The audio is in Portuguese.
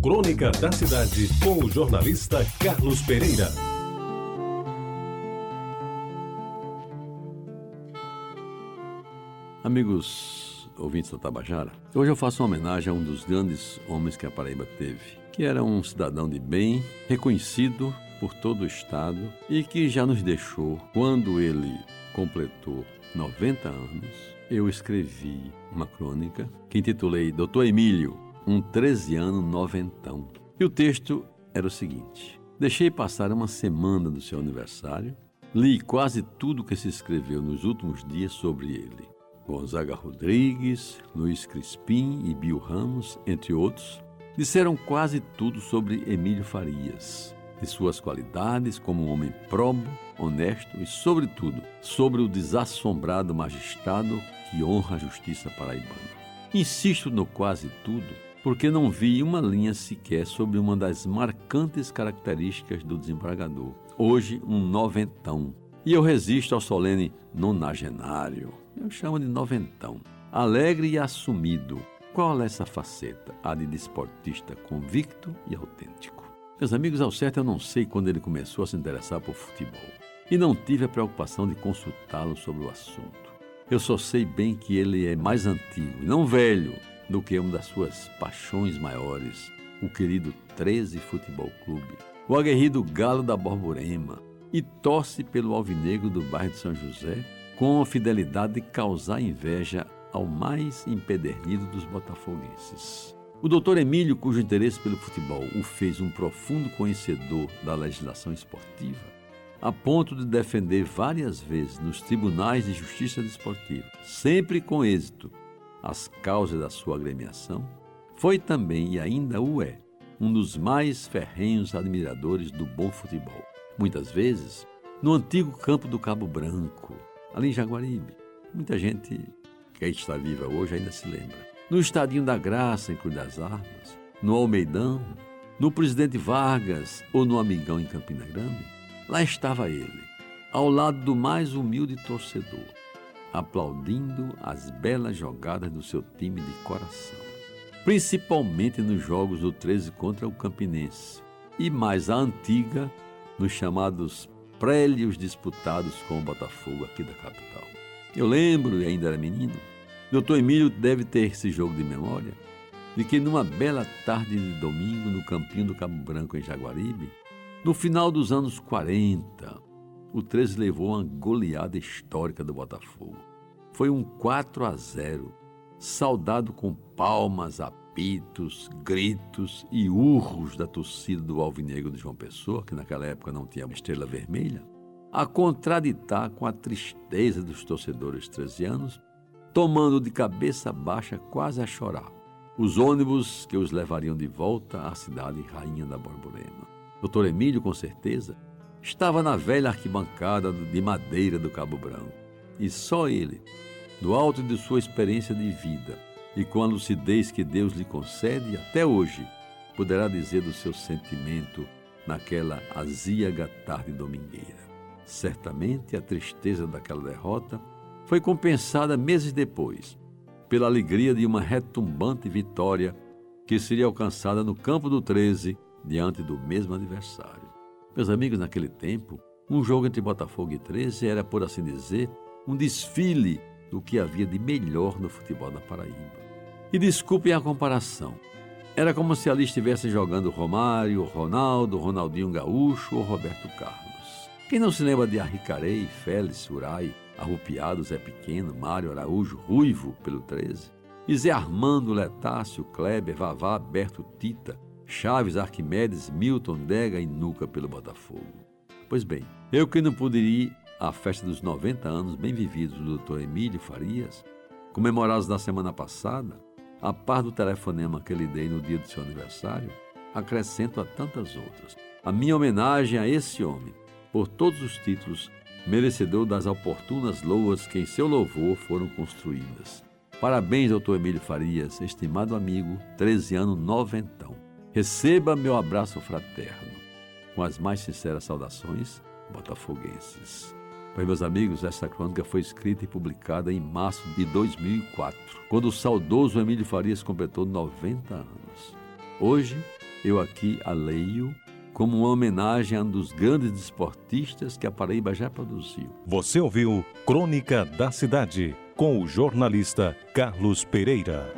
Crônica da Cidade, com o jornalista Carlos Pereira. Amigos ouvintes da Tabajara, hoje eu faço uma homenagem a um dos grandes homens que a Paraíba teve, que era um cidadão de bem, reconhecido por todo o Estado e que já nos deixou quando ele completou 90 anos. Eu escrevi uma crônica que intitulei Doutor Emílio, um 13 ano noventão. E o texto era o seguinte: Deixei passar uma semana do seu aniversário, li quase tudo que se escreveu nos últimos dias sobre ele. Gonzaga Rodrigues, Luiz Crispim e Bill Ramos, entre outros, disseram quase tudo sobre Emílio Farias, de suas qualidades como um homem probo, honesto e, sobretudo, sobre o desassombrado magistrado que honra a justiça paraibana. Insisto no quase tudo porque não vi uma linha sequer sobre uma das marcantes características do desembargador, hoje um noventão. E eu resisto ao solene nonagenário, eu chamo de noventão. Alegre e assumido. Qual é essa faceta? A de desportista convicto e autêntico. Meus amigos, ao certo eu não sei quando ele começou a se interessar por futebol. E não tive a preocupação de consultá-lo sobre o assunto. Eu só sei bem que ele é mais antigo e não velho do que uma das suas paixões maiores, o querido 13 Futebol Clube, o aguerrido Galo da Borborema, e torce pelo alvinegro do bairro de São José com a fidelidade de causar inveja ao mais empedernido dos botafoguenses. O doutor Emílio, cujo interesse pelo futebol o fez um profundo conhecedor da legislação esportiva, a ponto de defender várias vezes nos tribunais de justiça desportiva, sempre com êxito, as causas da sua agremiação, foi também e ainda o é um dos mais ferrenhos admiradores do bom futebol. Muitas vezes, no antigo campo do Cabo Branco, ali em Jaguaribe. Muita gente que está viva hoje ainda se lembra. No Estadinho da Graça, em Cruz das Armas, no Almeidão, no Presidente Vargas ou no Amigão em Campina Grande, lá estava ele, ao lado do mais humilde torcedor, aplaudindo as belas jogadas do seu time de coração. Principalmente nos jogos do 13 contra o Campinense e mais a antiga nos chamados prélios disputados com o Botafogo aqui da capital. Eu lembro, e ainda era menino, doutor Emílio deve ter esse jogo de memória, de que numa bela tarde de domingo no campinho do Cabo Branco em Jaguaribe, no final dos anos 40, o 13 levou uma goleada histórica do Botafogo. Foi um 4 a 0, saudado com palmas, apitos, gritos e urros da torcida do Alvinegro de João Pessoa, que naquela época não tinha uma estrela vermelha, a contraditar com a tristeza dos torcedores 13 anos, tomando de cabeça baixa quase a chorar os ônibus que os levariam de volta à cidade rainha da Borborema. Doutor Emílio, com certeza, estava na velha arquibancada de madeira do Cabo Branco. E só ele, do alto de sua experiência de vida e com a lucidez que Deus lhe concede até hoje, poderá dizer do seu sentimento naquela azíaga tarde domingueira. Certamente a tristeza daquela derrota foi compensada meses depois pela alegria de uma retumbante vitória que seria alcançada no campo do 13 diante do mesmo adversário. Meus amigos, naquele tempo, um jogo entre Botafogo e 13 era, por assim dizer, um desfile do que havia de melhor no futebol da Paraíba. E desculpem a comparação. Era como se ali estivesse jogando Romário, Ronaldo, Ronaldinho Gaúcho ou Roberto Carlos. Quem não se lembra de Arricarei, Félix, Urai, Arrupiado, Zé Pequeno, Mário Araújo, Ruivo, pelo 13? E Zé Armando, Letácio, Kleber, Vavá, Berto Tita, Chaves, Arquimedes, Milton, Dega e Nuca pelo Botafogo. Pois bem, eu que não poderia ir à festa dos 90 anos bem vividos do Dr. Emílio Farias, comemorados na semana passada, a par do telefonema que lhe dei no dia do seu aniversário, acrescento a tantas outras. A minha homenagem a esse homem, por todos os títulos, merecedor das oportunas loas que em seu louvor foram construídas. Parabéns, doutor Emílio Farias, estimado amigo, 13 anos noventão. Receba meu abraço fraterno. Com as mais sinceras saudações, botafoguenses. Pois, meus amigos, esta crônica foi escrita e publicada em março de 2004, quando o saudoso Emílio Farias completou 90 anos. Hoje, eu aqui a leio como uma homenagem a um dos grandes desportistas que a Paraíba já produziu. Você ouviu Crônica da Cidade com o jornalista Carlos Pereira.